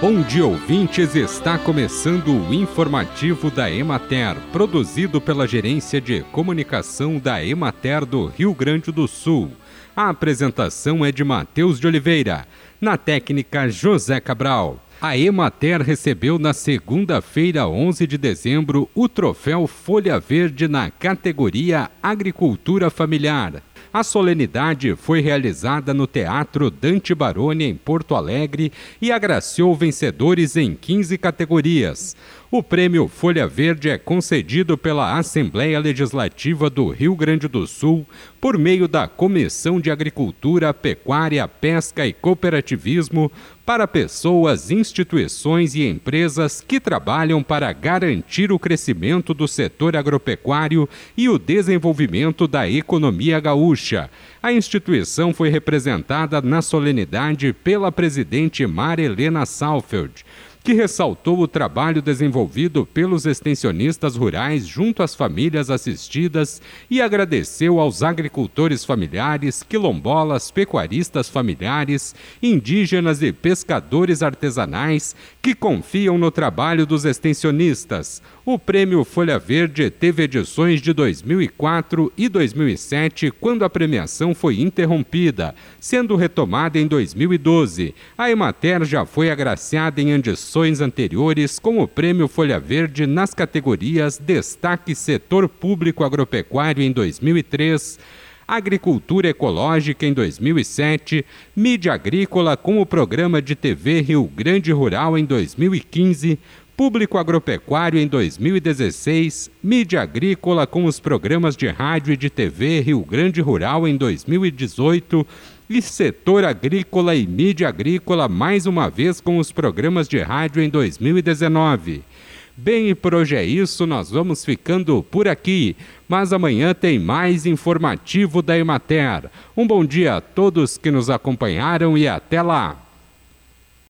Bom dia, ouvintes! Está começando o informativo da Emater, produzido pela Gerência de Comunicação da Emater do Rio Grande do Sul. A apresentação é de Matheus de Oliveira, na técnica José Cabral. A Emater recebeu na segunda-feira, 11 de dezembro, o troféu Folha Verde na categoria Agricultura Familiar. A solenidade foi realizada no Teatro Dante Baroni, em Porto Alegre, e agraciou vencedores em 15 categorias. O prêmio Folha Verde é concedido pela Assembleia Legislativa do Rio Grande do Sul por meio da Comissão de Agricultura, Pecuária, Pesca e Cooperativismo para pessoas, instituições e empresas que trabalham para garantir o crescimento do setor agropecuário e o desenvolvimento da economia gaúcha. A instituição foi representada na solenidade pela presidente Maria Helena Salfeld que ressaltou o trabalho desenvolvido pelos extensionistas rurais junto às famílias assistidas e agradeceu aos agricultores familiares, quilombolas, pecuaristas familiares, indígenas e pescadores artesanais que confiam no trabalho dos extensionistas. O prêmio Folha Verde teve edições de 2004 e 2007, quando a premiação foi interrompida, sendo retomada em 2012. A Emater já foi agraciada em edições anteriores com o prêmio Folha Verde nas categorias Destaque Setor Público Agropecuário em 2003. Agricultura Ecológica em 2007, Mídia Agrícola com o programa de TV Rio Grande Rural em 2015, Público Agropecuário em 2016, Mídia Agrícola com os programas de rádio e de TV Rio Grande Rural em 2018 e Setor Agrícola e Mídia Agrícola mais uma vez com os programas de rádio em 2019. Bem, e por hoje é isso, nós vamos ficando por aqui, mas amanhã tem mais informativo da Emater. Um bom dia a todos que nos acompanharam e até lá!